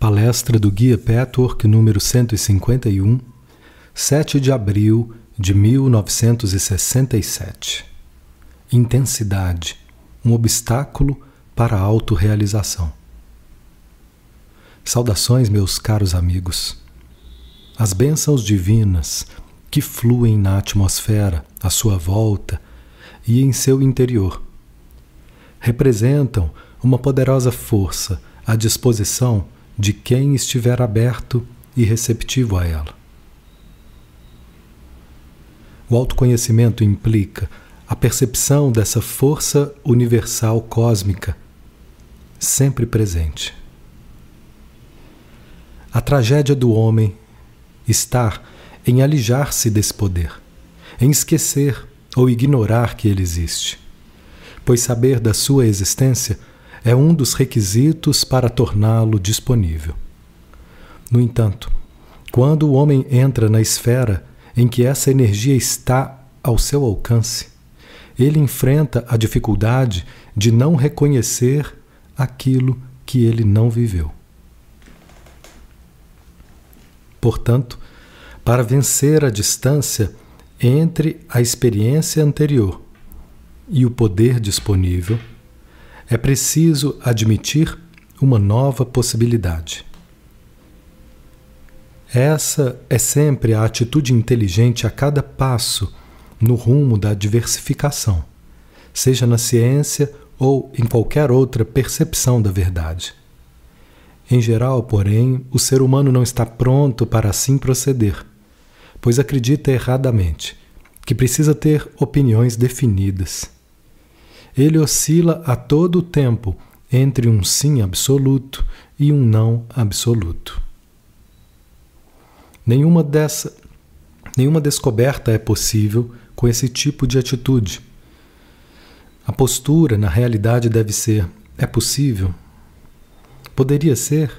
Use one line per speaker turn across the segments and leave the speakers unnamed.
Palestra do Guia Petwork número 151, 7 de abril de 1967. Intensidade, um obstáculo para a autorrealização. Saudações, meus caros amigos. As bênçãos divinas que fluem na atmosfera à sua volta e em seu interior representam uma poderosa força à disposição de quem estiver aberto e receptivo a ela. O autoconhecimento implica a percepção dessa força universal cósmica sempre presente. A tragédia do homem está em alijar-se desse poder, em esquecer ou ignorar que ele existe, pois saber da sua existência é um dos requisitos para torná-lo disponível. No entanto, quando o homem entra na esfera em que essa energia está ao seu alcance, ele enfrenta a dificuldade de não reconhecer aquilo que ele não viveu. Portanto, para vencer a distância entre a experiência anterior e o poder disponível, é preciso admitir uma nova possibilidade. Essa é sempre a atitude inteligente a cada passo no rumo da diversificação, seja na ciência ou em qualquer outra percepção da verdade. Em geral, porém, o ser humano não está pronto para assim proceder, pois acredita erradamente que precisa ter opiniões definidas ele oscila a todo o tempo entre um sim absoluto e um não absoluto. Nenhuma dessa nenhuma descoberta é possível com esse tipo de atitude. A postura, na realidade, deve ser: é possível? Poderia ser?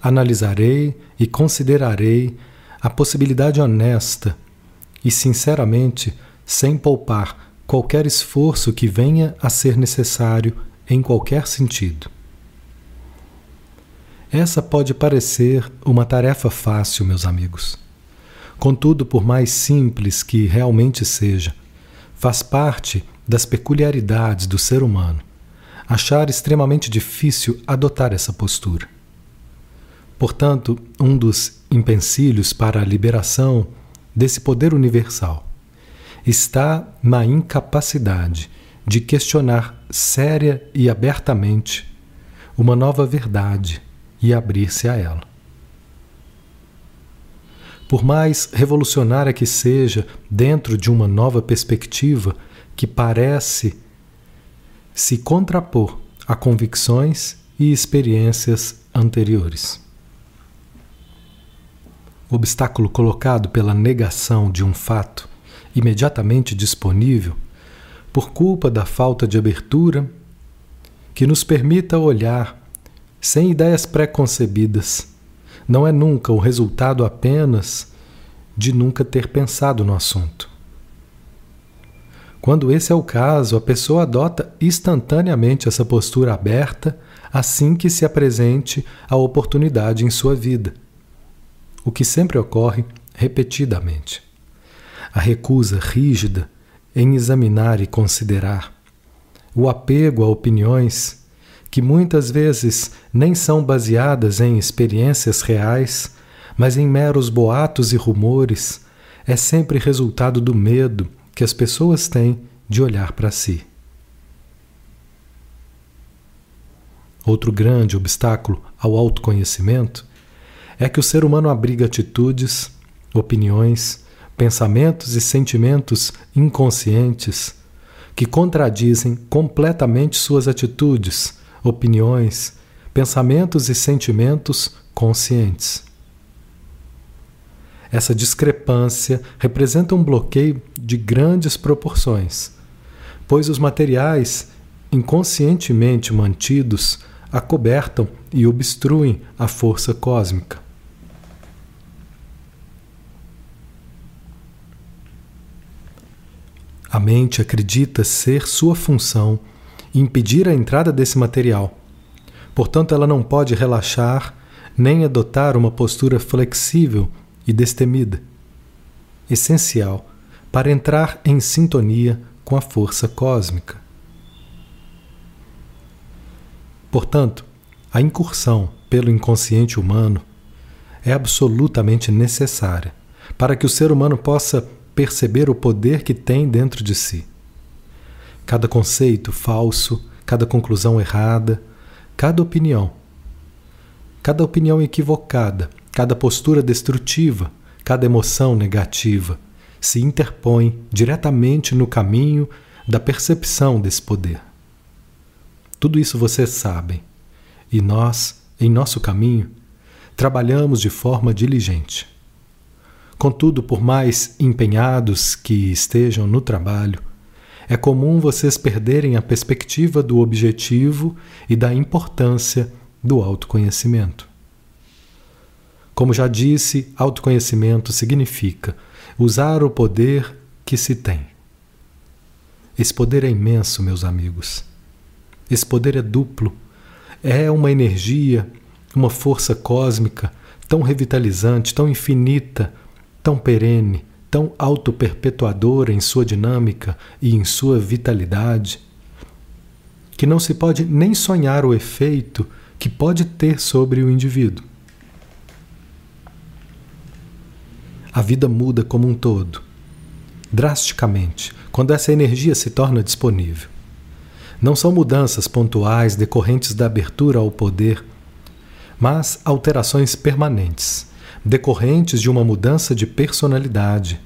Analisarei e considerarei a possibilidade honesta e, sinceramente, sem poupar qualquer esforço que venha a ser necessário em qualquer sentido. Essa pode parecer uma tarefa fácil, meus amigos. Contudo, por mais simples que realmente seja, faz parte das peculiaridades do ser humano achar extremamente difícil adotar essa postura. Portanto, um dos empecilhos para a liberação desse poder universal está na incapacidade de questionar séria e abertamente uma nova verdade e abrir-se a ela. Por mais revolucionária que seja dentro de uma nova perspectiva que parece se contrapor a convicções e experiências anteriores. O obstáculo colocado pela negação de um fato imediatamente disponível, por culpa da falta de abertura, que nos permita olhar sem ideias preconcebidas. Não é nunca o resultado apenas de nunca ter pensado no assunto. Quando esse é o caso, a pessoa adota instantaneamente essa postura aberta assim que se apresente a oportunidade em sua vida, o que sempre ocorre repetidamente a recusa rígida em examinar e considerar, o apego a opiniões que muitas vezes nem são baseadas em experiências reais, mas em meros boatos e rumores, é sempre resultado do medo que as pessoas têm de olhar para si. Outro grande obstáculo ao autoconhecimento é que o ser humano abriga atitudes, opiniões, pensamentos e sentimentos inconscientes que contradizem completamente suas atitudes, opiniões, pensamentos e sentimentos conscientes. Essa discrepância representa um bloqueio de grandes proporções, pois os materiais inconscientemente mantidos acobertam e obstruem a força cósmica. A mente acredita ser sua função impedir a entrada desse material, Portanto, ela não pode relaxar nem adotar uma postura flexível e destemida, essencial para entrar em sintonia com a força cósmica. Portanto, a incursão pelo inconsciente humano é absolutamente necessária para que o ser humano possa perceber o poder que tem dentro de si. Cada conceito falso, cada conclusão errada, cada opinião, cada opinião equivocada, cada postura destrutiva, cada emoção negativa se interpõe diretamente no caminho da percepção desse poder. Tudo isso vocês sabem, e nós, em nosso caminho, trabalhamos de forma diligente. Contudo, por mais empenhados que estejam no trabalho, é comum vocês perderem a perspectiva do objetivo e da importância do autoconhecimento. Como já disse, autoconhecimento significa usar o poder que se tem. Esse poder é imenso, meus amigos. Esse poder é duplo. É uma energia, uma força cósmica tão revitalizante, tão infinita, tão perene, tão autoperpetuadora em sua dinâmica e em sua vitalidade, que não se pode nem sonhar o efeito que pode ter sobre o indivíduo. A vida muda como um todo, drasticamente, quando essa energia se torna disponível. Não são mudanças pontuais decorrentes da abertura ao poder, mas alterações permanentes, decorrentes de uma mudança de personalidade,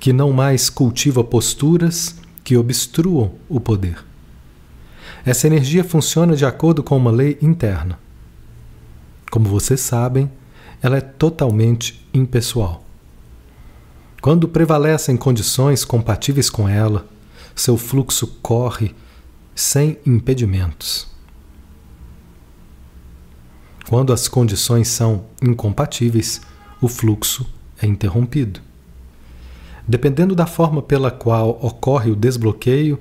que não mais cultiva posturas que obstruam o poder. Essa energia funciona de acordo com uma lei interna. Como vocês sabem, ela é totalmente impessoal. Quando prevalecem condições compatíveis com ela, seu fluxo corre sem impedimentos. Quando as condições são incompatíveis, o fluxo é interrompido. Dependendo da forma pela qual ocorre o desbloqueio,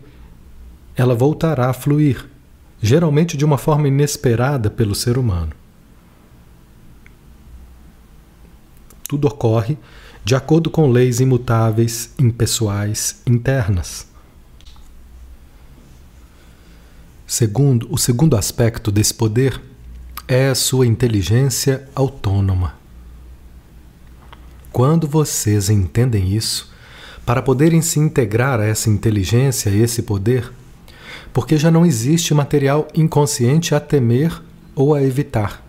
ela voltará a fluir, geralmente de uma forma inesperada pelo ser humano. Tudo ocorre de acordo com leis imutáveis, impessoais, internas. Segundo, o segundo aspecto desse poder é a sua inteligência autônoma. Quando vocês entendem isso, para poderem se integrar a essa inteligência e esse poder, porque já não existe material inconsciente a temer ou a evitar.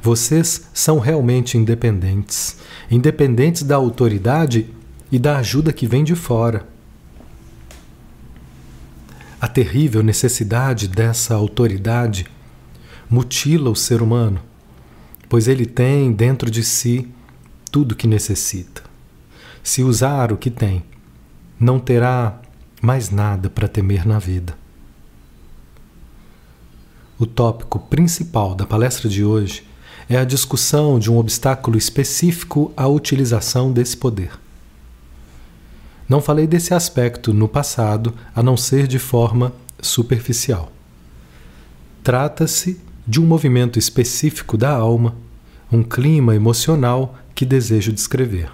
Vocês são realmente independentes, independentes da autoridade e da ajuda que vem de fora. A terrível necessidade dessa autoridade mutila o ser humano, pois ele tem dentro de si tudo o que necessita. Se usar o que tem, não terá mais nada para temer na vida. O tópico principal da palestra de hoje é a discussão de um obstáculo específico à utilização desse poder. Não falei desse aspecto no passado, a não ser de forma superficial. Trata-se de um movimento específico da alma, um clima emocional que desejo descrever.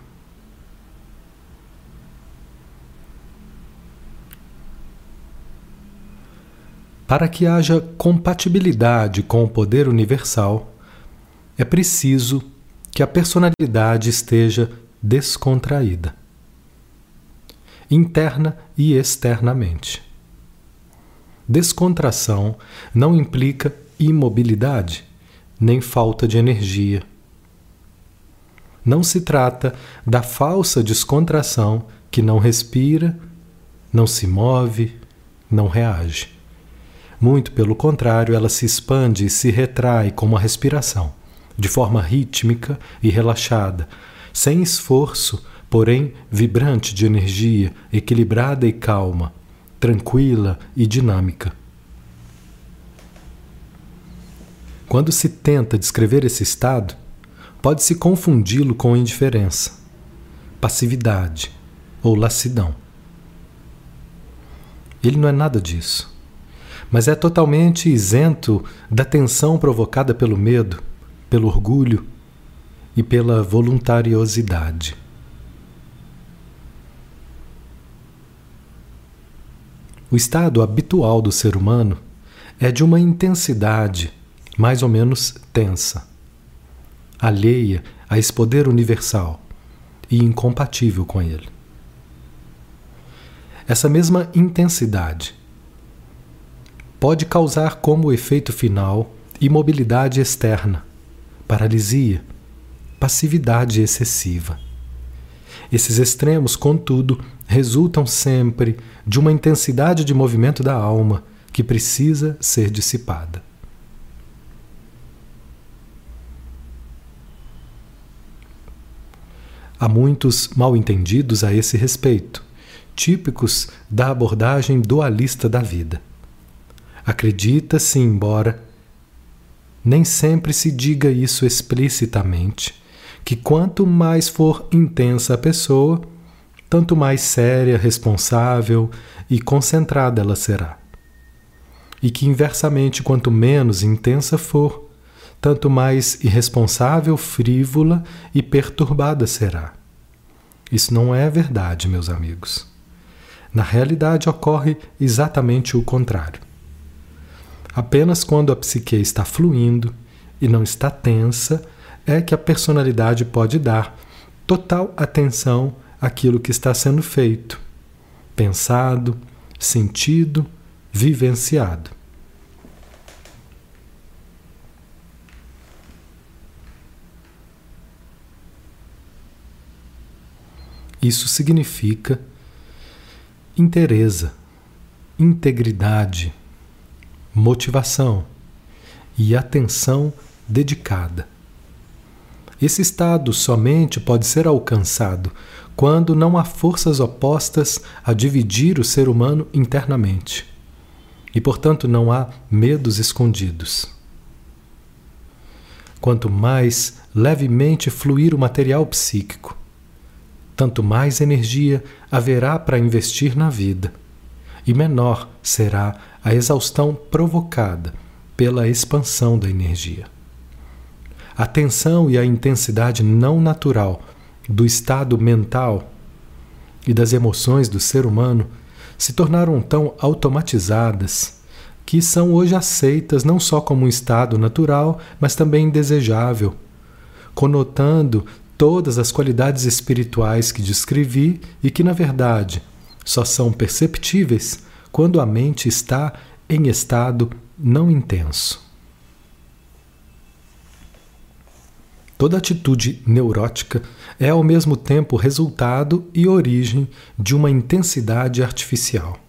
Para que haja compatibilidade com o poder universal, é preciso que a personalidade esteja descontraída, interna e externamente. Descontração não implica imobilidade, nem falta de energia. Não se trata da falsa descontração que não respira, não se move, não reage. Muito pelo contrário, ela se expande e se retrai como a respiração de forma rítmica e relaxada, sem esforço, porém vibrante de energia, equilibrada e calma, tranquila e dinâmica. Quando se tenta descrever esse estado, pode-se confundi-lo com indiferença, passividade ou lassidão. Ele não é nada disso, mas é totalmente isento da tensão provocada pelo medo, pelo orgulho e pela voluntariosidade. O estado habitual do ser humano é de uma intensidade mais ou menos tensa, alheia a esse poder universal e incompatível com ele. Essa mesma intensidade pode causar como efeito final imobilidade externa, paralisia, passividade excessiva. Esses extremos, contudo, resultam sempre de uma intensidade de movimento da alma que precisa ser dissipada. Há muitos mal-entendidos a esse respeito, típicos da abordagem dualista da vida. Acredita-se, embora nem sempre se diga isso explicitamente, que quanto mais for intensa a pessoa, tanto mais séria, responsável e concentrada ela será. E que, inversamente, quanto menos intensa for, tanto mais irresponsável, frívola e perturbada será. Isso não é verdade, meus amigos. Na realidade, ocorre exatamente o contrário. Apenas quando a psique está fluindo e não está tensa é que a personalidade pode dar total atenção àquilo que está sendo feito, pensado, sentido, vivenciado. Isso significa interesa, integridade, motivação e atenção dedicada. Esse estado somente pode ser alcançado quando não há forças opostas a dividir o ser humano internamente. E, portanto, não há medos escondidos. Quanto mais levemente fluir o material psíquico, tanto mais energia haverá para investir na vida, e menor será a exaustão provocada pela expansão da energia. A tensão e a intensidade não natural do estado mental e das emoções do ser humano se tornaram tão automatizadas que são hoje aceitas não só como um estado natural, mas também desejável, conotando todas as qualidades espirituais que descrevi e que, na verdade, só são perceptíveis quando a mente está em estado não intenso. Toda atitude neurótica é ao mesmo tempo resultado e origem de uma intensidade artificial.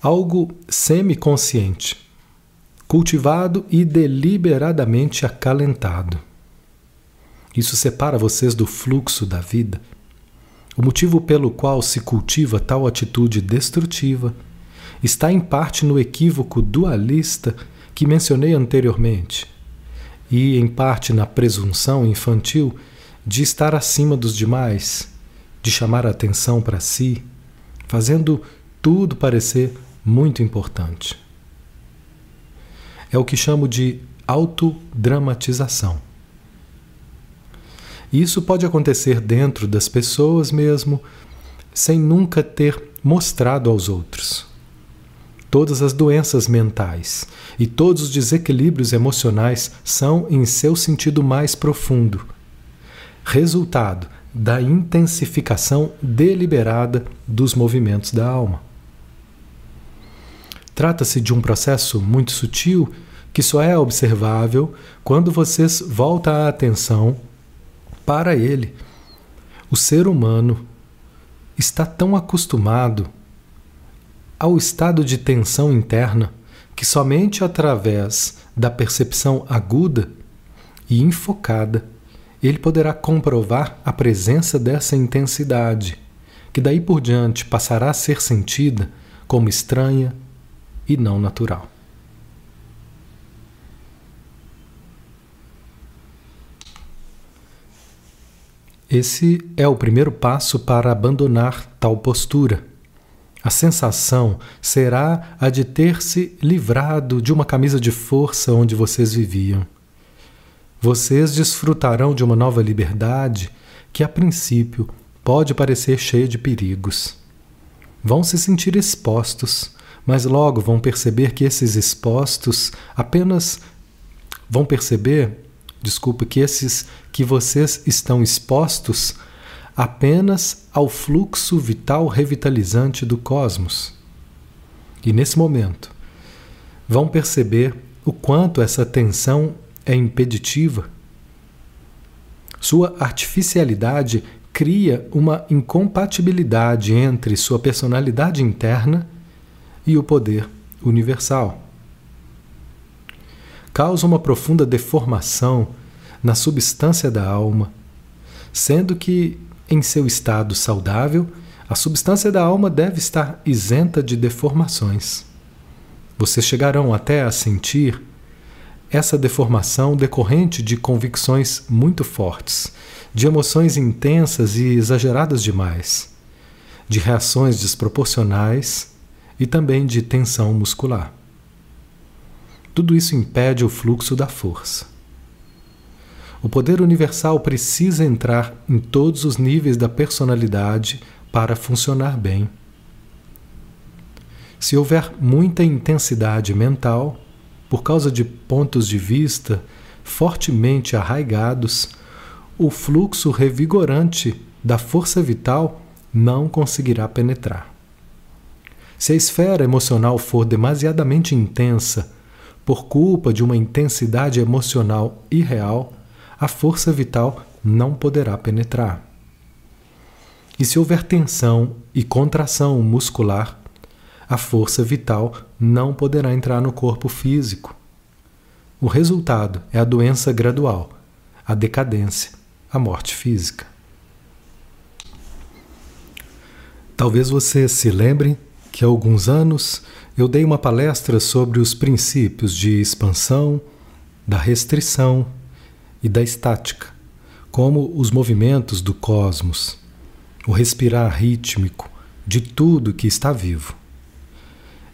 Algo semiconsciente cultivado e deliberadamente acalentado. Isso separa vocês do fluxo da vida. O motivo pelo qual se cultiva tal atitude destrutiva está em parte no equívoco dualista que mencionei anteriormente, e em parte na presunção infantil de estar acima dos demais, de chamar a atenção para si, fazendo tudo parecer muito importante é o que chamo de autodramatização. Isso pode acontecer dentro das pessoas mesmo, sem nunca ter mostrado aos outros. Todas as doenças mentais e todos os desequilíbrios emocionais são, em seu sentido mais profundo, resultado da intensificação deliberada dos movimentos da alma. Trata-se de um processo muito sutil que só é observável quando vocês voltam a atenção para ele. O ser humano está tão acostumado ao estado de tensão interna que somente através da percepção aguda e enfocada ele poderá comprovar a presença dessa intensidade, que daí por diante passará a ser sentida como estranha, e não natural. Esse é o primeiro passo para abandonar tal postura A sensação será a de ter se livrado de uma camisa de força onde vocês viviam. Vocês desfrutarão de uma nova liberdade que, a princípio, pode parecer cheia de perigos. Vão se sentir expostos, mas logo vão perceber que esses expostos apenas vão perceber, desculpa, que esses que vocês estão expostos apenas ao fluxo vital revitalizante do cosmos. E nesse momento, vão perceber o quanto essa tensão é impeditiva. Sua artificialidade cria uma incompatibilidade entre sua personalidade interna e o poder universal. Causa uma profunda deformação na substância da alma, sendo que em seu estado saudável, a substância da alma deve estar isenta de deformações. Vocês chegarão até a sentir essa deformação decorrente de convicções muito fortes, de emoções intensas e exageradas demais, de reações desproporcionais e também de tensão muscular. Tudo isso impede o fluxo da força. O poder universal precisa entrar em todos os níveis da personalidade para funcionar bem. Se houver muita intensidade mental, por causa de pontos de vista fortemente arraigados, o fluxo revigorante da força vital não conseguirá penetrar. Se a esfera emocional for demasiadamente intensa, por culpa de uma intensidade emocional irreal, a força vital não poderá penetrar. E se houver tensão e contração muscular, a força vital não poderá entrar no corpo físico. O resultado é a doença gradual, a decadência, a morte física. Talvez você se lembre que há alguns anos eu dei uma palestra sobre os princípios de expansão, da restrição e da estática, como os movimentos do cosmos, o respirar rítmico de tudo que está vivo.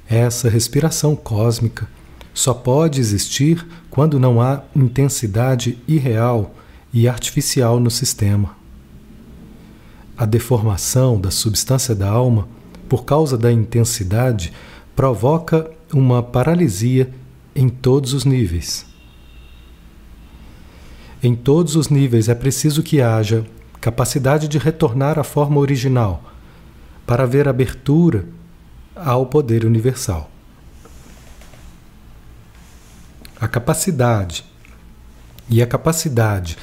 Essa respiração cósmica só pode existir quando não há intensidade irreal e artificial no sistema. A deformação da substância da alma, por causa da intensidade, provoca uma paralisia em todos os níveis. Em todos os níveis é preciso que haja capacidade de retornar à forma original, para haver abertura ao poder universal. A capacidade e a capacidade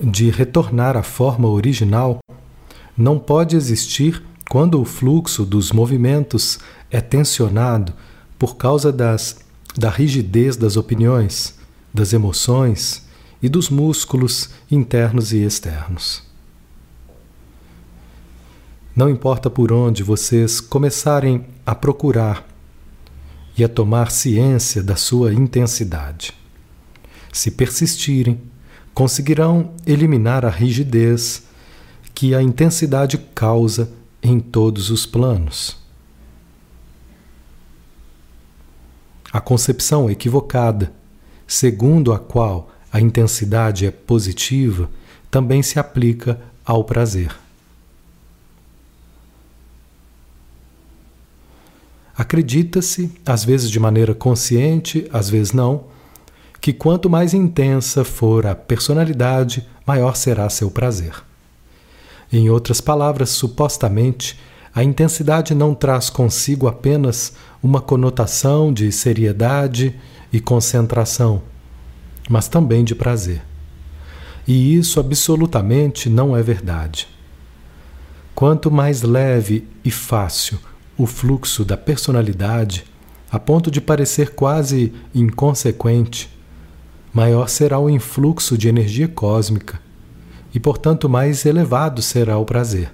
de retornar à forma original não pode existir quando o fluxo dos movimentos é tensionado por causa das, da rigidez das opiniões, das emoções e dos músculos internos e externos. Não importa por onde vocês começarem a procurar e a tomar ciência da sua intensidade. Se persistirem, conseguirão eliminar a rigidez que a intensidade causa em todos os planos. A concepção equivocada, segundo a qual a intensidade é positiva também se aplica ao prazer. Acredita-se, às vezes de maneira consciente, às vezes não, que quanto mais intensa for a personalidade, maior será seu prazer. Em outras palavras, supostamente, a intensidade não traz consigo apenas uma conotação de seriedade e concentração, mas também de prazer. E isso absolutamente não é verdade. Quanto mais leve e fácil o fluxo da personalidade, a ponto de parecer quase inconsequente, maior será o influxo de energia cósmica e, portanto, mais elevado será o prazer.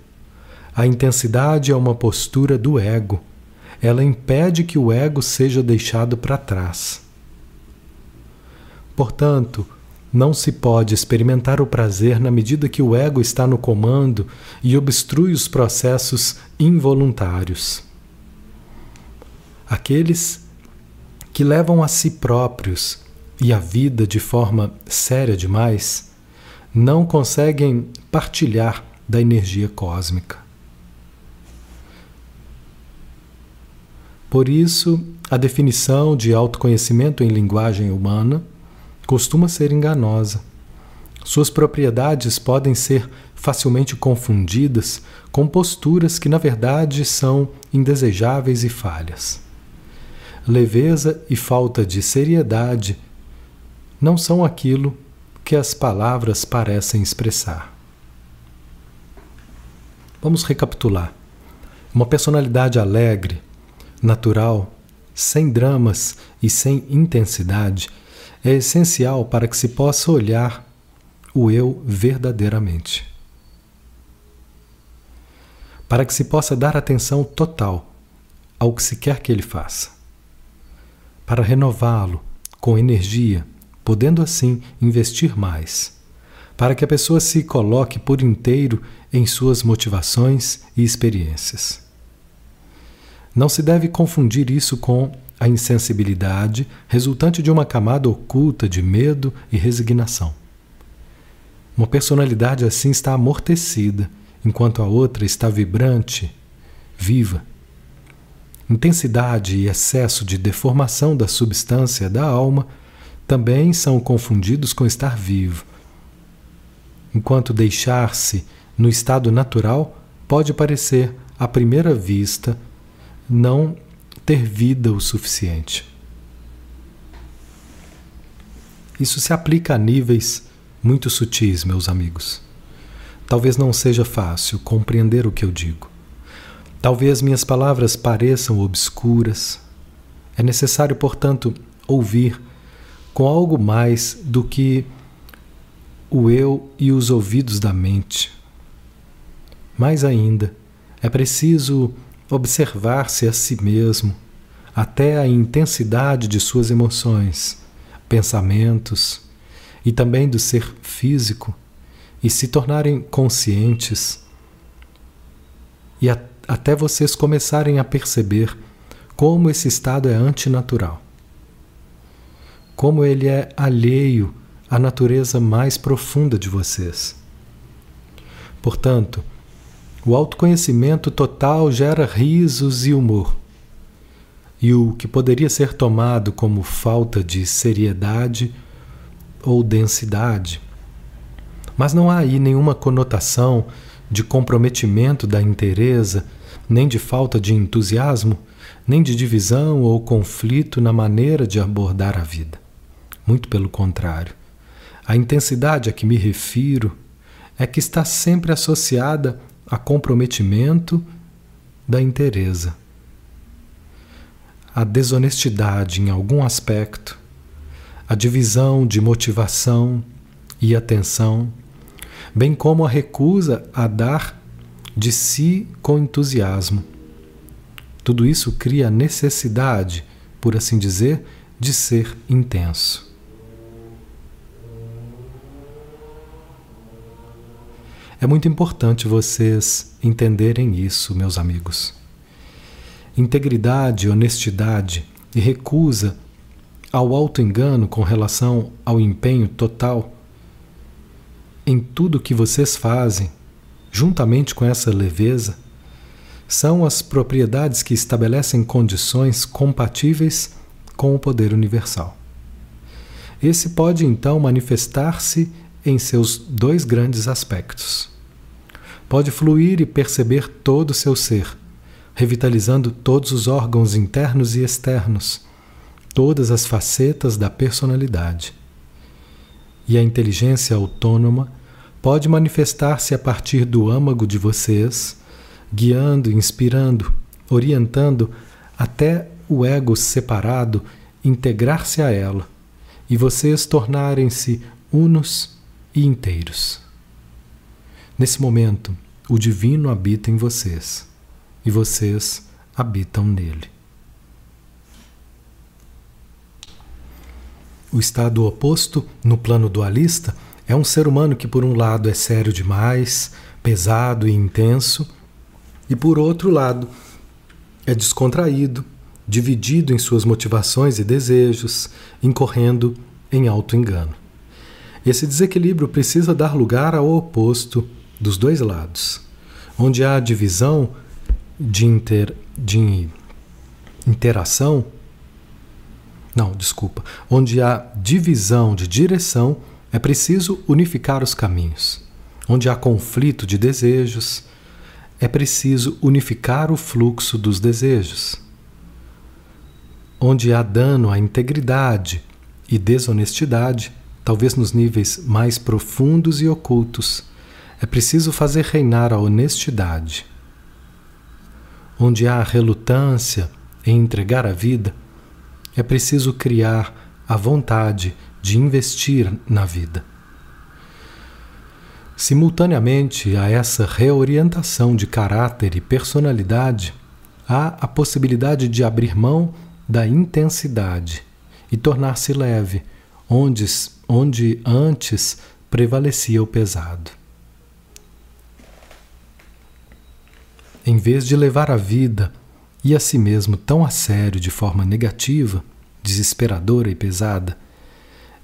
A intensidade é uma postura do ego. Ela impede que o ego seja deixado para trás. Portanto, não se pode experimentar o prazer na medida que o ego está no comando e obstrui os processos involuntários. aqueles que levam a si próprios e a vida de forma séria demais, não conseguem partilhar da energia cósmica. Por isso, a definição de autoconhecimento em linguagem humana costuma ser enganosa. Suas propriedades podem ser facilmente confundidas com posturas que, na verdade, são indesejáveis e falhas. Leveza e falta de seriedade não são aquilo que as palavras parecem expressar. Vamos recapitular. Uma personalidade alegre, natural, sem dramas e sem intensidade é essencial para que se possa olhar o eu verdadeiramente. Para que se possa dar atenção total ao que se quer que ele faça. Para renová-lo com energia, podendo assim investir mais. Para que a pessoa se coloque por inteiro em suas motivações e experiências. Não se deve confundir isso com a insensibilidade resultante de uma camada oculta de medo e resignação. Uma personalidade assim está amortecida, enquanto a outra está vibrante, viva. Intensidade e excesso de deformação da substância da alma também são confundidos com estar vivo. Enquanto deixar-se no estado natural pode parecer, à primeira vista, não ter vida o suficiente. Isso se aplica a níveis muito sutis, meus amigos. Talvez não seja fácil compreender o que eu digo. Talvez minhas palavras pareçam obscuras. É necessário, portanto, ouvir com algo mais do que o eu e os ouvidos da mente. Mais ainda, é preciso observar-se a si mesmo, até a intensidade de suas emoções, pensamentos e também do ser físico, e se tornarem conscientes, e a, até vocês começarem a perceber como esse estado é antinatural, como ele é alheio à natureza mais profunda de vocês. Portanto, o autoconhecimento total gera risos e humor. E o que poderia ser tomado como falta de seriedade ou densidade. Mas não há aí nenhuma conotação de comprometimento da inteireza, nem de falta de entusiasmo, nem de divisão ou conflito na maneira de abordar a vida. Muito pelo contrário. A intensidade a que me refiro é que está sempre associada a comprometimento da inteireza. A desonestidade em algum aspecto, a divisão de motivação e atenção, bem como a recusa a dar de si com entusiasmo. Tudo isso cria a necessidade, por assim dizer, de ser intenso. É muito importante vocês entenderem isso, meus amigos. Integridade, honestidade e recusa ao auto-engano com relação ao empenho total em tudo que vocês fazem, juntamente com essa leveza, são as propriedades que estabelecem condições compatíveis com o poder universal. Esse pode então manifestar-se em seus dois grandes aspectos. Pode fluir e perceber todo o seu ser, revitalizando todos os órgãos internos e externos, todas as facetas da personalidade. E a inteligência autônoma pode manifestar-se a partir do âmago de vocês, guiando, inspirando, orientando até o ego separado integrar-se a ela e vocês tornarem-se unos e inteiros. Nesse momento, o divino habita em vocês e vocês habitam nele. O estado oposto, no plano dualista, é um ser humano que, por um lado, é sério demais, pesado e intenso, e por outro lado, é descontraído, dividido em suas motivações e desejos, incorrendo em auto-engano. Esse desequilíbrio precisa dar lugar ao oposto dos dois lados, onde há divisão de, inter, de interação. Não, desculpa. Onde há divisão de direção, é preciso unificar os caminhos. Onde há conflito de desejos, é preciso unificar o fluxo dos desejos. Onde há dano à integridade e desonestidade, talvez nos níveis mais profundos e ocultos, é preciso fazer reinar a honestidade. Onde há relutância em entregar a vida, é preciso criar a vontade de investir na vida. Simultaneamente a essa reorientação de caráter e personalidade, há a possibilidade de abrir mão da intensidade e tornar-se leve, onde, onde antes prevalecia o pesado. Em vez de levar a vida e a si mesmo tão a sério de forma negativa, desesperadora e pesada,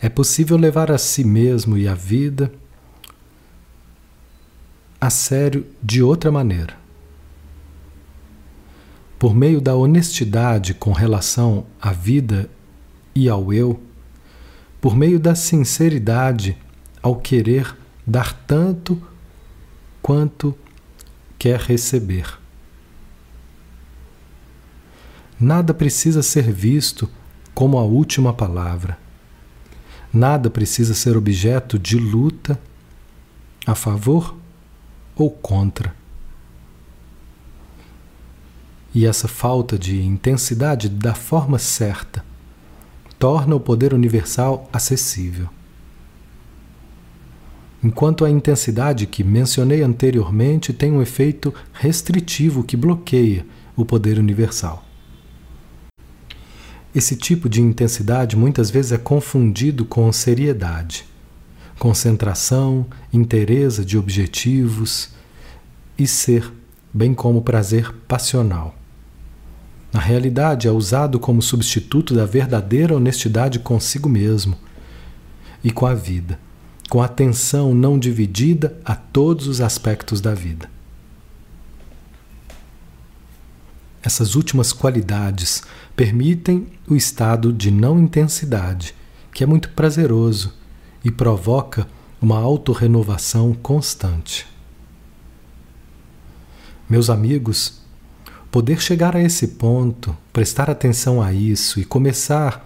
é possível levar a si mesmo e a vida a sério de outra maneira. Por meio da honestidade com relação à vida e ao eu, por meio da sinceridade ao querer dar tanto quanto quer receber. Nada precisa ser visto como a última palavra. Nada precisa ser objeto de luta a favor ou contra. E essa falta de intensidade da forma certa torna o poder universal acessível. Enquanto a intensidade que mencionei anteriormente tem um efeito restritivo que bloqueia o poder universal. Esse tipo de intensidade muitas vezes é confundido com seriedade concentração, inteireza de objetivos e ser, bem como prazer passional. Na realidade, é usado como substituto da verdadeira honestidade consigo mesmo e com a vida, com atenção não dividida a todos os aspectos da vida. Essas últimas qualidades permitem o estado de não intensidade, que é muito prazeroso e provoca uma autorrenovação constante. Meus amigos, poder chegar a esse ponto, prestar atenção a isso e começar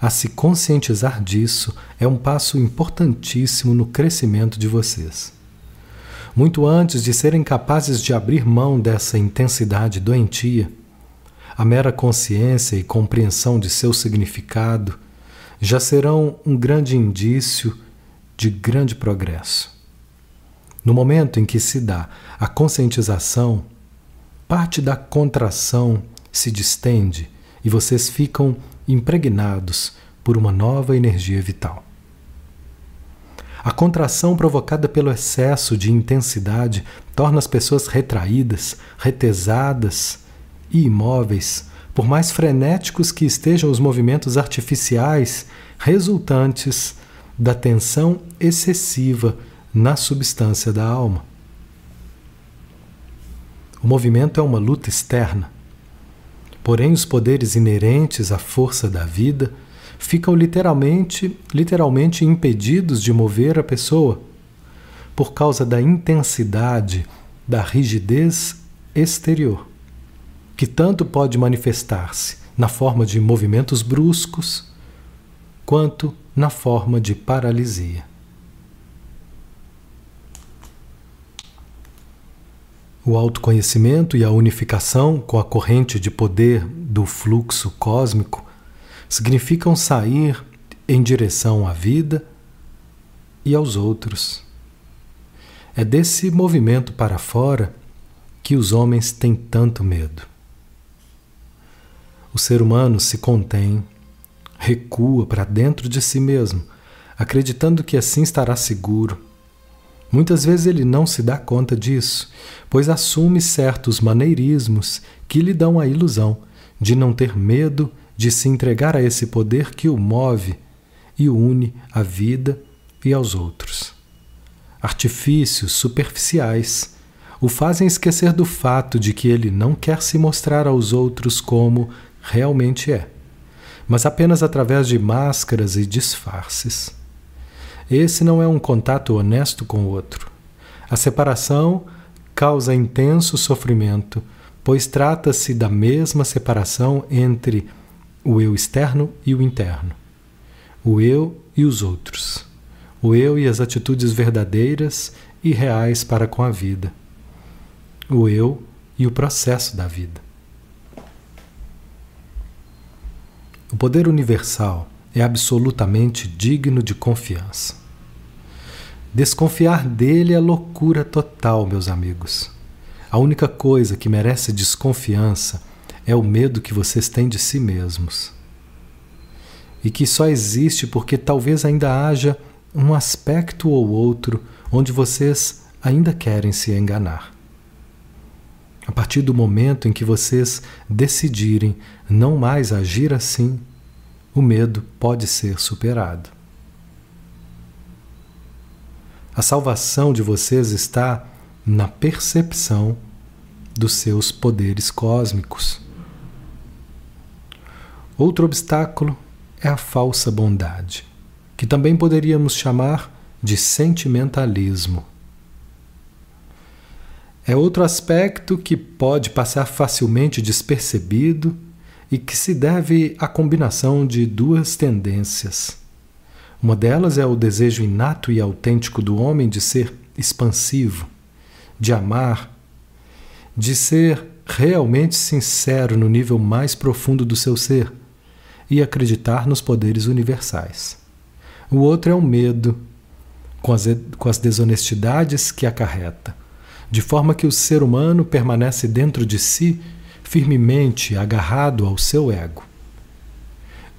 a se conscientizar disso é um passo importantíssimo no crescimento de vocês. Muito antes de serem capazes de abrir mão dessa intensidade doentia, a mera consciência e compreensão de seu significado já serão um grande indício de grande progresso. No momento em que se dá a conscientização, parte da contração se distende e vocês ficam impregnados por uma nova energia vital. A contração provocada pelo excesso de intensidade torna as pessoas retraídas, retesadas e imóveis por mais frenéticos que estejam os movimentos artificiais resultantes da tensão excessiva na substância da alma. O movimento é uma luta externa. Porém, os poderes inerentes à força da vida ficam literalmente, literalmente impedidos de mover a pessoa por causa da intensidade da rigidez exterior que tanto pode manifestar-se na forma de movimentos bruscos, quanto na forma de paralisia. O autoconhecimento e a unificação com a corrente de poder do fluxo cósmico significam sair em direção à vida e aos outros. É desse movimento para fora que os homens têm tanto medo o ser humano se contém, recua para dentro de si mesmo, acreditando que assim estará seguro. Muitas vezes ele não se dá conta disso, pois assume certos maneirismos que lhe dão a ilusão de não ter medo de se entregar a esse poder que o move e une à vida e aos outros. Artifícios superficiais o fazem esquecer do fato de que ele não quer se mostrar aos outros como realmente é, mas apenas através de máscaras e disfarces. Esse não é um contato honesto com o outro. A separação causa intenso sofrimento, pois trata-se da mesma separação entre o eu externo e o interno, o eu e os outros, o eu e as atitudes verdadeiras e reais para com a vida, o eu e o processo da vida. O poder universal é absolutamente digno de confiança. Desconfiar dele é loucura total, meus amigos. A única coisa que merece desconfiança é o medo que vocês têm de si mesmos. E que só existe porque talvez ainda haja um aspecto ou outro onde vocês ainda querem se enganar. A partir do momento em que vocês decidirem não mais agir assim, o medo pode ser superado. A salvação de vocês está na percepção dos seus poderes cósmicos. Outro obstáculo é a falsa bondade, que também poderíamos chamar de sentimentalismo. É outro aspecto que pode passar facilmente despercebido e que se deve à combinação de duas tendências. Uma delas é o desejo inato e autêntico do homem de ser expansivo, de amar, de ser realmente sincero no nível mais profundo do seu ser e acreditar nos poderes universais. O outro é o medo, com as, desonestidades que acarreta, de forma que o ser humano permanece dentro de si firmemente agarrado ao seu ego.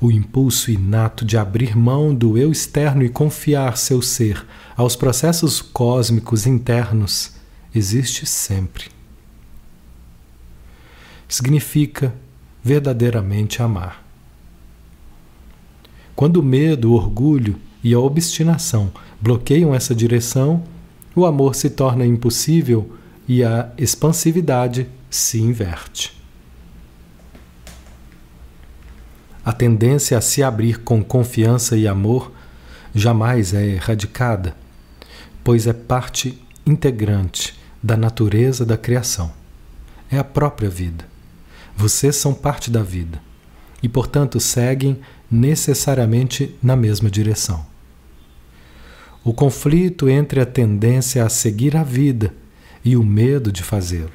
O impulso inato de abrir mão do eu externo e confiar seu ser aos processos cósmicos internos existe sempre. Significa verdadeiramente amar. Quando o medo, o orgulho e a obstinação bloqueiam essa direção, o amor se torna impossível e a expansividade se inverte. A tendência a se abrir com confiança e amor jamais é erradicada, pois é parte integrante da natureza da criação. É a própria vida. Vocês são parte da vida e, portanto, seguem necessariamente na mesma direção. O conflito entre a tendência a seguir a vida e o medo de fazê-lo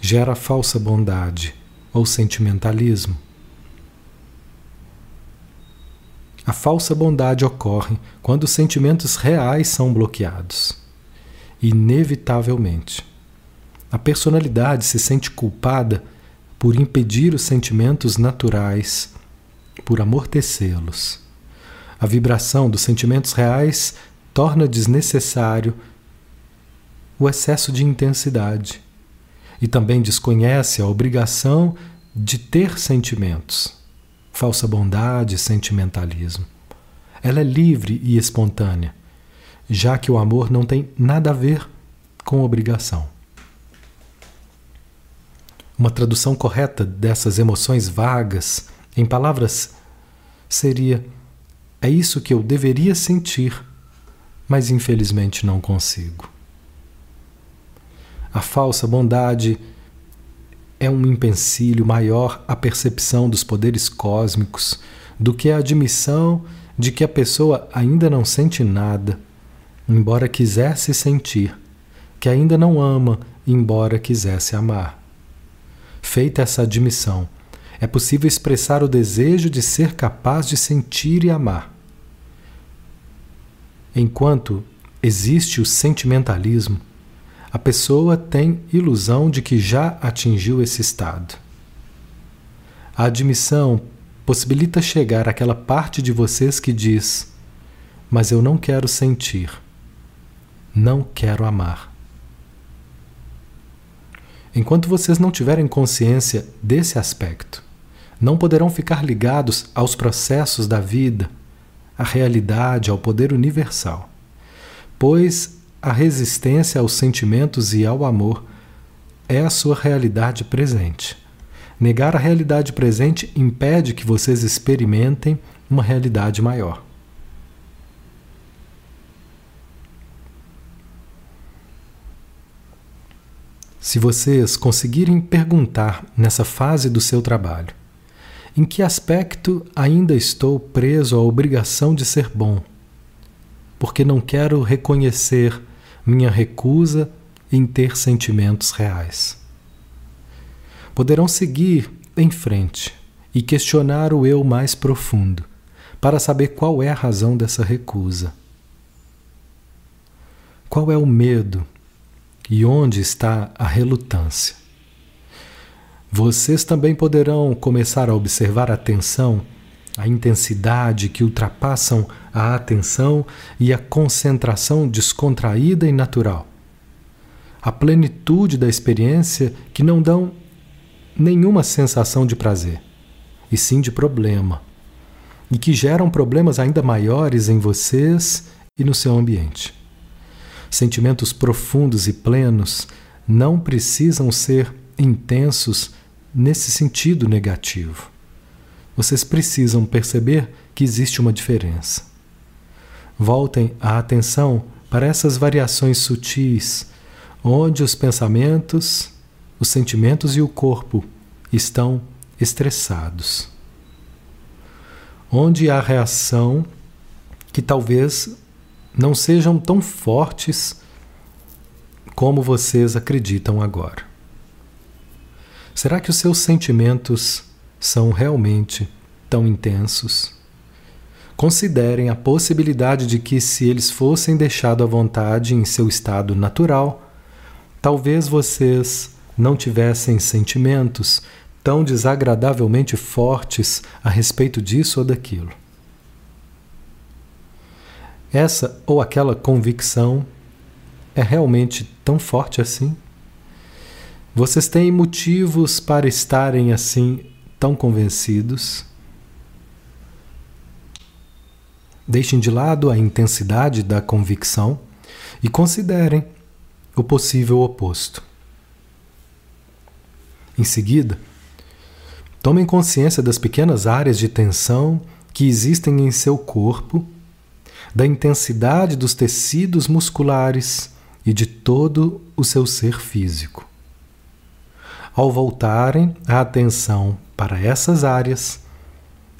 gera falsa bondade ou sentimentalismo. A falsa bondade ocorre quando os sentimentos reais são bloqueados. Inevitavelmente. A personalidade se sente culpada por impedir os sentimentos naturais, por amortecê-los. A vibração dos sentimentos reais torna desnecessário o excesso de intensidade e também desconhece a obrigação de ter sentimentos, falsa bondade, sentimentalismo. Ela é livre e espontânea, já que o amor não tem nada a ver com obrigação. Uma tradução correta dessas emoções vagas em palavras seria: é isso que eu deveria sentir, mas infelizmente não consigo. A falsa bondade é um empecilho maior à percepção dos poderes cósmicos do que a admissão de que a pessoa ainda não sente nada, embora quisesse sentir, que ainda não ama, embora quisesse amar. Feita essa admissão, é possível expressar o desejo de ser capaz de sentir e amar. Enquanto existe o sentimentalismo, a pessoa tem ilusão de que já atingiu esse estado. A admissão possibilita chegar àquela parte de vocês que diz: Mas eu não quero sentir, não quero amar. enquanto vocês não tiverem consciência desse aspecto, não poderão ficar ligados aos processos da vida, à realidade, ao poder universal, pois a resistência aos sentimentos e ao amor é a sua realidade presente. Negar a realidade presente impede que vocês experimentem uma realidade maior. Se vocês conseguirem perguntar nessa fase do seu trabalho, em que aspecto ainda estou preso à obrigação de ser bom? Porque não quero reconhecer minha recusa em ter sentimentos reais. Poderão seguir em frente e questionar o eu mais profundo para saber qual é a razão dessa recusa. Qual é o medo e onde está a relutância? Vocês também poderão começar a observar a tensão, a intensidade que ultrapassam a atenção e a concentração descontraída e natural a plenitude da experiência que não dão nenhuma sensação de prazer, e sim de problema, e que geram problemas ainda maiores em vocês e no seu ambiente. Sentimentos profundos e plenos não precisam ser intensos nesse sentido negativo. Vocês precisam perceber que existe uma diferença. Voltem a atenção para essas variações sutis onde os pensamentos, os sentimentos e o corpo estão estressados. Onde há reação que talvez não sejam tão fortes como vocês acreditam agora. Será que os seus sentimentos são realmente tão intensos? Considerem a possibilidade de que, se eles fossem deixados à vontade em seu estado natural, Talvez vocês não tivessem sentimentos tão desagradavelmente fortes a respeito disso ou daquilo. Essa ou aquela convicção é realmente tão forte assim? Vocês têm motivos para estarem assim tão convencidos? Deixem de lado a intensidade da convicção e considerem o possível oposto. Em seguida, tomem consciência das pequenas áreas de tensão que existem em seu corpo, da intensidade dos tecidos musculares e de todo o seu ser físico. Ao voltarem a atenção para essas áreas,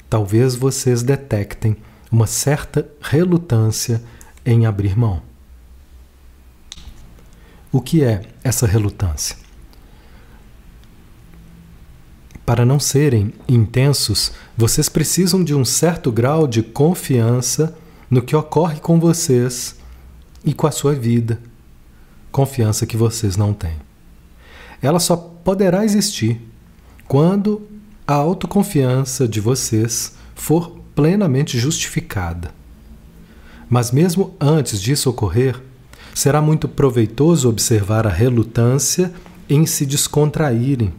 talvez vocês detectem uma certa relutância em abrir mão. O que é essa relutância? Para não serem intensos, vocês precisam de um certo grau de confiança no que ocorre com vocês e com a sua vida. Confiança que vocês não têm. Ela só poderá existir quando a autoconfiança de vocês for plenamente justificada. Mas mesmo antes disso ocorrer, será muito proveitoso observar a relutância em se descontraírem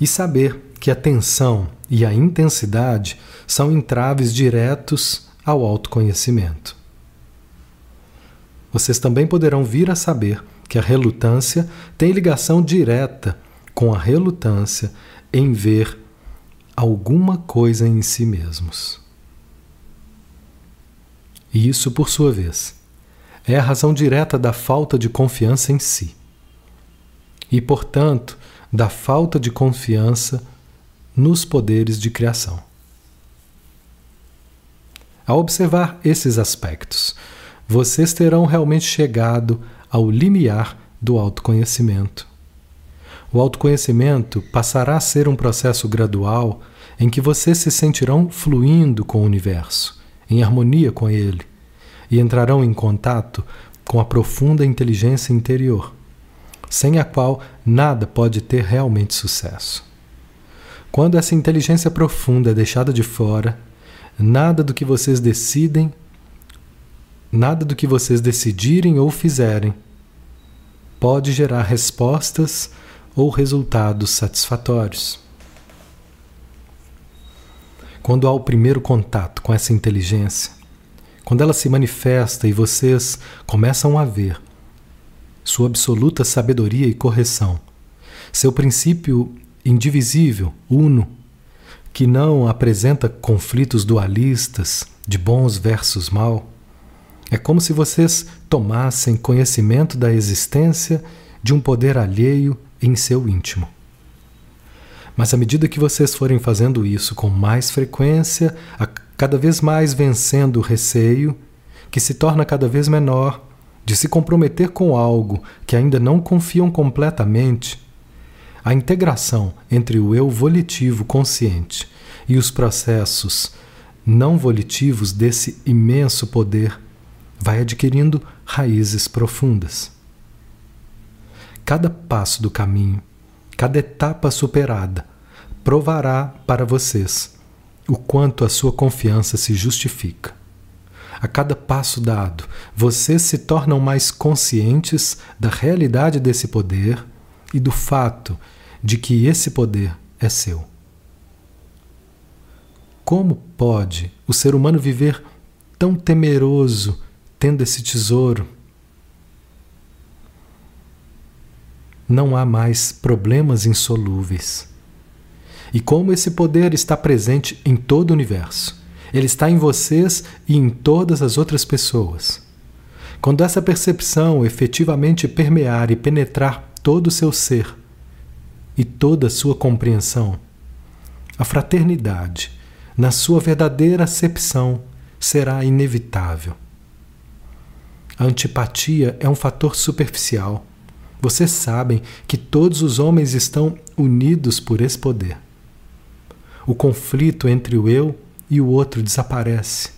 e saber que a tensão e a intensidade são entraves diretos ao autoconhecimento. Vocês também poderão vir a saber que a relutância tem ligação direta com a relutância em ver alguma coisa em si mesmos. E isso, por sua vez, é a razão direta da falta de confiança em si. E, portanto, da falta de confiança nos poderes de criação. Ao observar esses aspectos, vocês terão realmente chegado ao limiar do autoconhecimento. O autoconhecimento passará a ser um processo gradual em que vocês se sentirão fluindo com o universo em harmonia com Ele, e entrarão em contato com a profunda inteligência interior, sem a qual nada pode ter realmente sucesso. Quando essa inteligência profunda é deixada de fora, nada do que vocês decidem, nada do que vocês decidirem ou fizerem, pode gerar respostas ou resultados satisfatórios. Quando há o primeiro contato com essa inteligência, quando ela se manifesta e vocês começam a ver sua absoluta sabedoria e correção, seu princípio indivisível, uno, que não apresenta conflitos dualistas de bons versus mal, é como se vocês tomassem conhecimento da existência de um poder alheio em seu íntimo. Mas à medida que vocês forem fazendo isso com mais frequência, cada vez mais vencendo o receio, que se torna cada vez menor, de se comprometer com algo que ainda não confiam completamente, a integração entre o eu volitivo consciente e os processos não volitivos desse imenso poder vai adquirindo raízes profundas. Cada passo do caminho, cada etapa superada, provará para vocês o quanto a sua confiança se justifica. A cada passo dado, vocês se tornam mais conscientes da realidade desse poder e do fato de que esse poder é seu. Como pode o ser humano viver tão temeroso tendo esse tesouro? Não há mais problemas insolúveis. E como esse poder está presente em todo o universo, ele está em vocês e em todas as outras pessoas. Quando essa percepção efetivamente permear e penetrar todo o seu ser e toda a sua compreensão, a fraternidade, na sua verdadeira acepção, será inevitável. A antipatia é um fator superficial. Vocês sabem que todos os homens estão unidos por esse poder. O conflito entre o eu e o outro desaparece.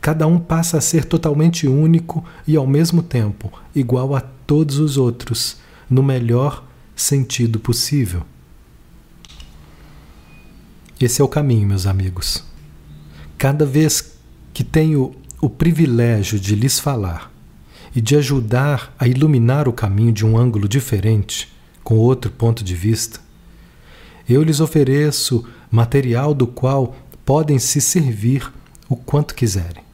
Cada um passa a ser totalmente único e, ao mesmo tempo, igual a todos os outros, no melhor sentido possível. Esse é o caminho, meus amigos. Cada vez que tenho o privilégio de lhes falar e de ajudar a iluminar o caminho de um ângulo diferente, com outro ponto de vista, eu lhes ofereço material do qual podem se servir o quanto quiserem.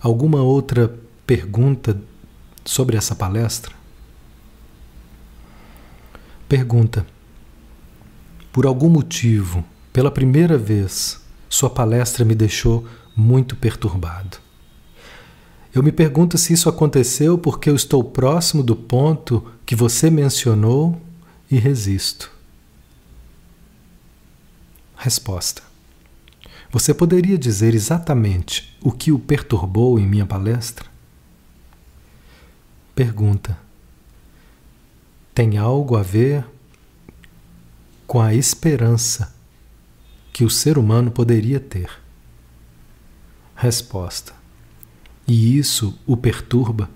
Alguma outra pergunta sobre essa palestra? Pergunta: Por algum motivo, pela primeira vez, sua palestra me deixou muito perturbado. Eu me pergunto se isso aconteceu porque eu estou próximo do ponto que você mencionou e resisto. Resposta: Você poderia dizer exatamente o que o perturbou em minha palestra? Pergunta: Tem algo a ver com a esperança que o ser humano poderia ter? Resposta: E isso o perturba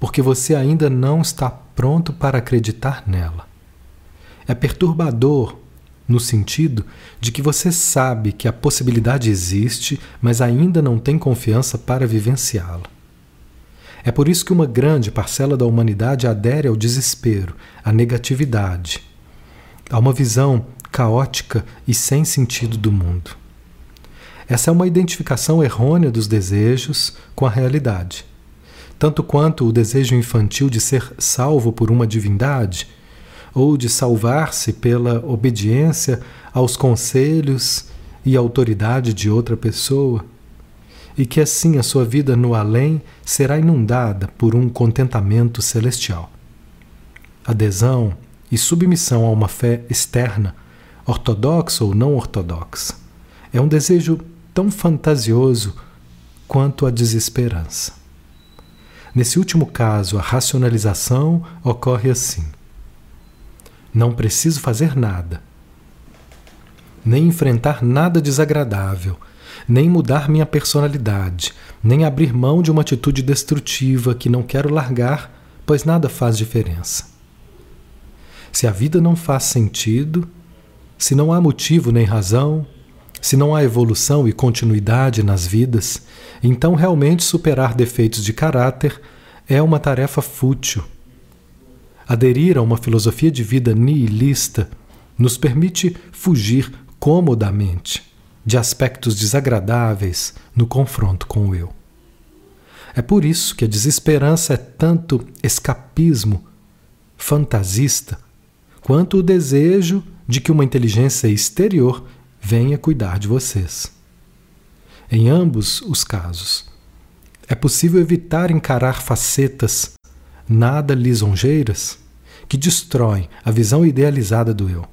porque você ainda não está pronto para acreditar nela. É perturbador no sentido de que você sabe que a possibilidade existe, mas ainda não tem confiança para vivenciá-la. É por isso que uma grande parcela da humanidade adere ao desespero, à negatividade, a uma visão caótica e sem sentido do mundo. Essa é uma identificação errônea dos desejos com a realidade. Tanto quanto o desejo infantil de ser salvo por uma divindade, ou de salvar-se pela obediência aos conselhos e autoridade de outra pessoa, e que assim a sua vida no além será inundada por um contentamento celestial. Adesão e submissão a uma fé externa, ortodoxa ou não ortodoxa, é um desejo tão fantasioso quanto a desesperança. Nesse último caso, a racionalização ocorre assim. Não preciso fazer nada, nem enfrentar nada desagradável, nem mudar minha personalidade, nem abrir mão de uma atitude destrutiva que não quero largar, pois nada faz diferença. Se a vida não faz sentido, se não há motivo nem razão, se não há evolução e continuidade nas vidas, então realmente superar defeitos de caráter é uma tarefa fútil. Aderir a uma filosofia de vida nihilista nos permite fugir comodamente de aspectos desagradáveis no confronto com o eu. É por isso que a desesperança é tanto escapismo fantasista quanto o desejo de que uma inteligência exterior venha cuidar de vocês. Em ambos os casos, é possível evitar encarar facetas nada lisonjeiras que destroem a visão idealizada do eu.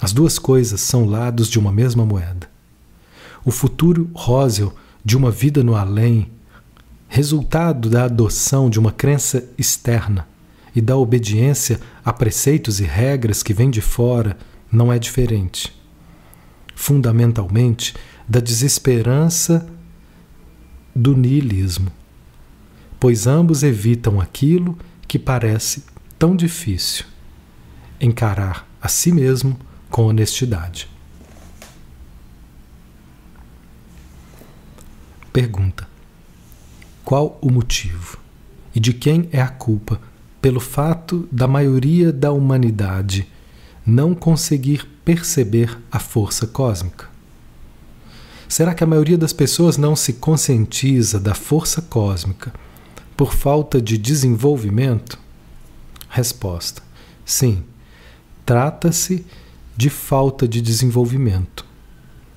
As duas coisas são lados de uma mesma moeda. O futuro róseo de uma vida no além, resultado da adoção de uma crença externa e da obediência a preceitos e regras que vêm de fora, não é diferente. Fundamentalmente, da desesperança do niilismo, pois ambos evitam aquilo que parece tão difícil: encarar a si mesmo com honestidade. Pergunta: Qual o motivo e de quem é a culpa pelo fato da maioria da humanidade não conseguir perceber a força cósmica? Será que a maioria das pessoas não se conscientiza da força cósmica por falta de desenvolvimento? Resposta: Sim. Trata-se de falta de desenvolvimento,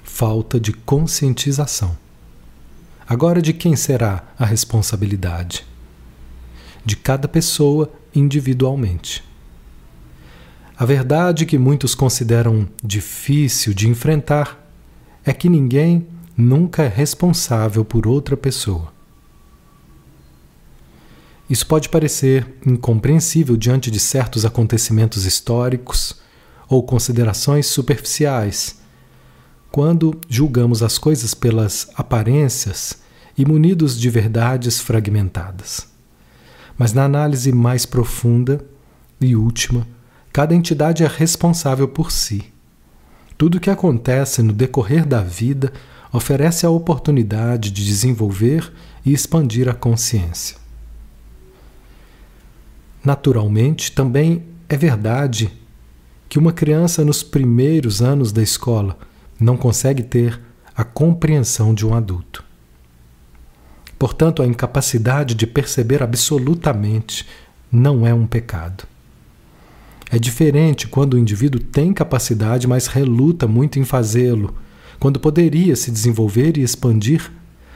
falta de conscientização. Agora, de quem será a responsabilidade? De cada pessoa individualmente. A verdade que muitos consideram difícil de enfrentar é que ninguém nunca é responsável por outra pessoa. Isso pode parecer incompreensível diante de certos acontecimentos históricos ou considerações superficiais, quando julgamos as coisas pelas aparências e munidos de verdades fragmentadas. Mas na análise mais profunda e última, cada entidade é responsável por si. Tudo o que acontece no decorrer da vida oferece a oportunidade de desenvolver e expandir a consciência. Naturalmente, também é verdade que uma criança nos primeiros anos da escola não consegue ter a compreensão de um adulto. Portanto, a incapacidade de perceber absolutamente não é um pecado. É diferente quando o indivíduo tem capacidade, mas reluta muito em fazê-lo, quando poderia se desenvolver e expandir,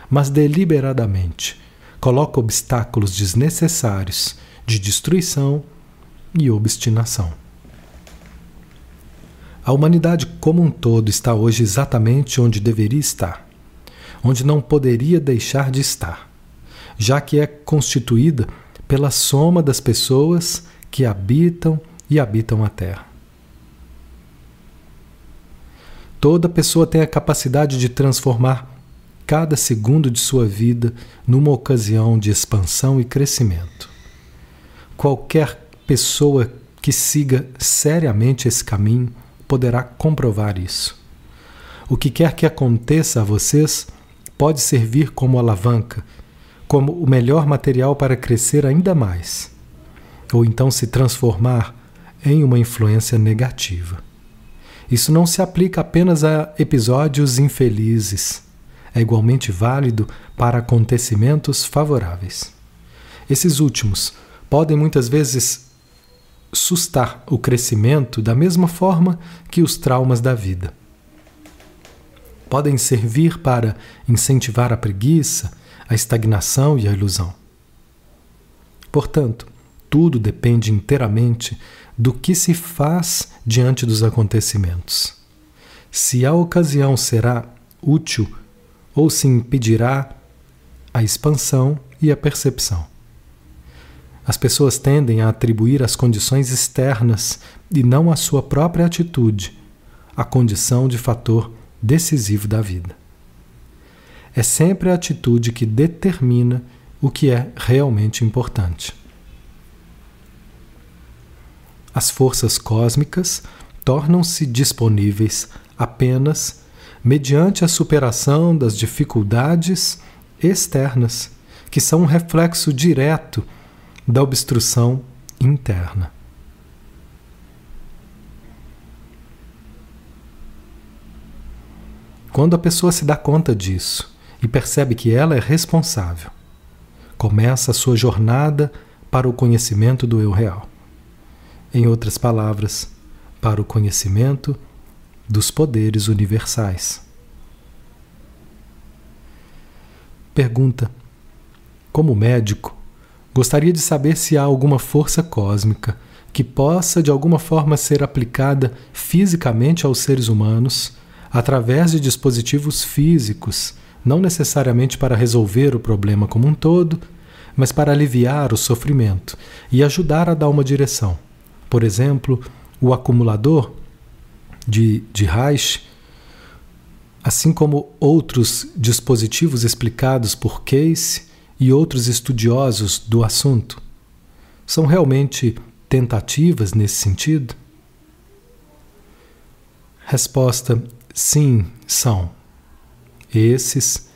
mas deliberadamente coloca obstáculos desnecessários de destruição e obstinação. A humanidade como um todo está hoje exatamente onde deveria estar onde não poderia deixar de estar, já que é constituída pela soma das pessoas que habitam e habitam a Terra. Toda pessoa tem a capacidade de transformar cada segundo de sua vida numa ocasião de expansão e crescimento. Qualquer pessoa que siga seriamente esse caminho poderá comprovar isso. O que quer que aconteça a vocês pode servir como alavanca, como o melhor material para crescer ainda mais, ou então se transformar em uma influência negativa. Isso não se aplica apenas a episódios infelizes, é igualmente válido para acontecimentos favoráveis. Esses últimos podem muitas vezes sustar o crescimento da mesma forma que os traumas da vida podem servir para incentivar a preguiça, a estagnação e a ilusão. Portanto, tudo depende inteiramente do que se faz diante dos acontecimentos. Se a ocasião será útil ou se impedirá a expansão e a percepção. As pessoas tendem a atribuir as condições externas e não a sua própria atitude a condição de fator decisivo da vida. É sempre a atitude que determina o que é realmente importante. As forças cósmicas tornam-se disponíveis apenas mediante a superação das dificuldades externas que são um reflexo direto da obstrução interna. Quando a pessoa se dá conta disso e percebe que ela é responsável, começa a sua jornada para o conhecimento do eu real. Em outras palavras, para o conhecimento dos poderes universais. Pergunta: Como médico, gostaria de saber se há alguma força cósmica que possa de alguma forma ser aplicada fisicamente aos seres humanos através de dispositivos físicos, não necessariamente para resolver o problema como um todo, mas para aliviar o sofrimento e ajudar a dar uma direção. Por exemplo, o acumulador de, de Reich assim como outros dispositivos explicados por Case e outros estudiosos do assunto, são realmente tentativas nesse sentido? Resposta: sim, são. Esses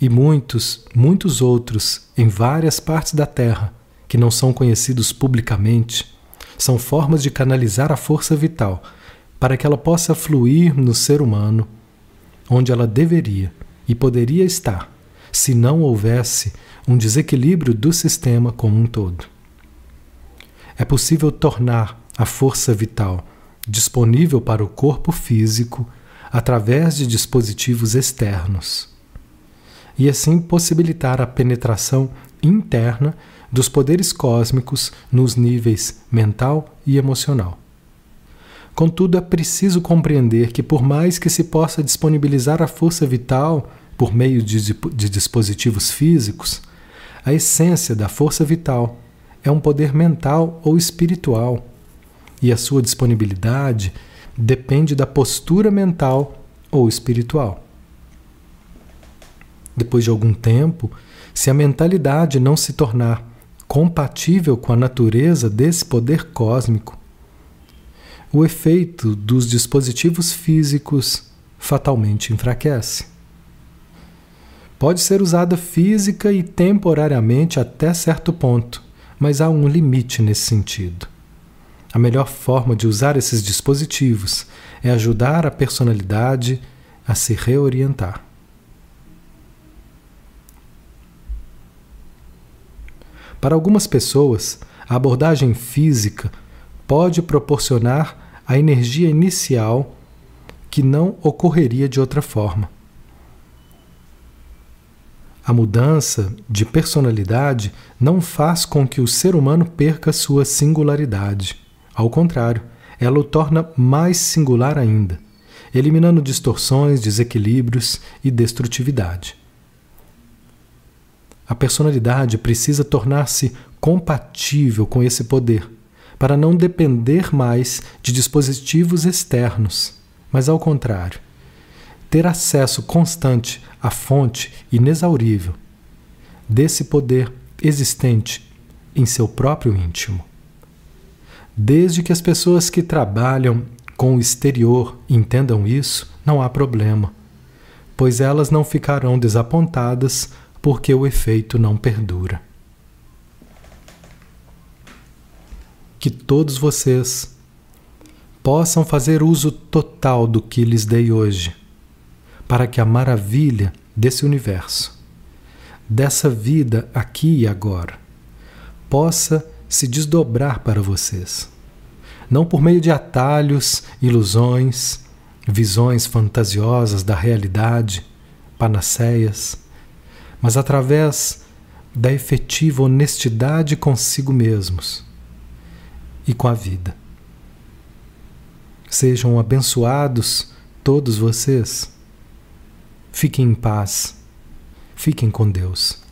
e muitos, muitos outros em várias partes da Terra que não são conhecidos publicamente são formas de canalizar a força vital para que ela possa fluir no ser humano onde ela deveria e poderia estar se não houvesse um desequilíbrio do sistema como um todo. É possível tornar a força vital disponível para o corpo físico através de dispositivos externos e assim possibilitar a penetração interna dos poderes cósmicos nos níveis mental e emocional. Contudo, é preciso compreender que, por mais que se possa disponibilizar a força vital por meio de, de dispositivos físicos, a essência da força vital é um poder mental ou espiritual, e a sua disponibilidade depende da postura mental ou espiritual. Depois de algum tempo, se a mentalidade não se tornar compatível com a natureza desse poder cósmico, o efeito dos dispositivos físicos fatalmente enfraquece. Pode ser usada física e temporariamente até certo ponto, mas há um limite nesse sentido. A melhor forma de usar esses dispositivos é ajudar a personalidade a se reorientar. Para algumas pessoas, a abordagem física pode proporcionar a energia inicial que não ocorreria de outra forma. A mudança de personalidade não faz com que o ser humano perca sua singularidade. Ao contrário, ela o torna mais singular ainda, eliminando distorções, desequilíbrios e destrutividade. A personalidade precisa tornar-se compatível com esse poder para não depender mais de dispositivos externos, mas ao contrário, ter acesso constante à fonte inexaurível desse poder existente em seu próprio íntimo. Desde que as pessoas que trabalham com o exterior entendam isso, não há problema, pois elas não ficarão desapontadas porque o efeito não perdura. que todos vocês possam fazer uso total do que lhes dei hoje, para que a maravilha desse universo, dessa vida aqui e agora, possa se desdobrar para vocês. Não por meio de atalhos, ilusões, visões fantasiosas da realidade, panaceias, mas através da efetiva honestidade consigo mesmos e com a vida. Sejam abençoados todos vocês. Fiquem em paz. Fiquem com Deus.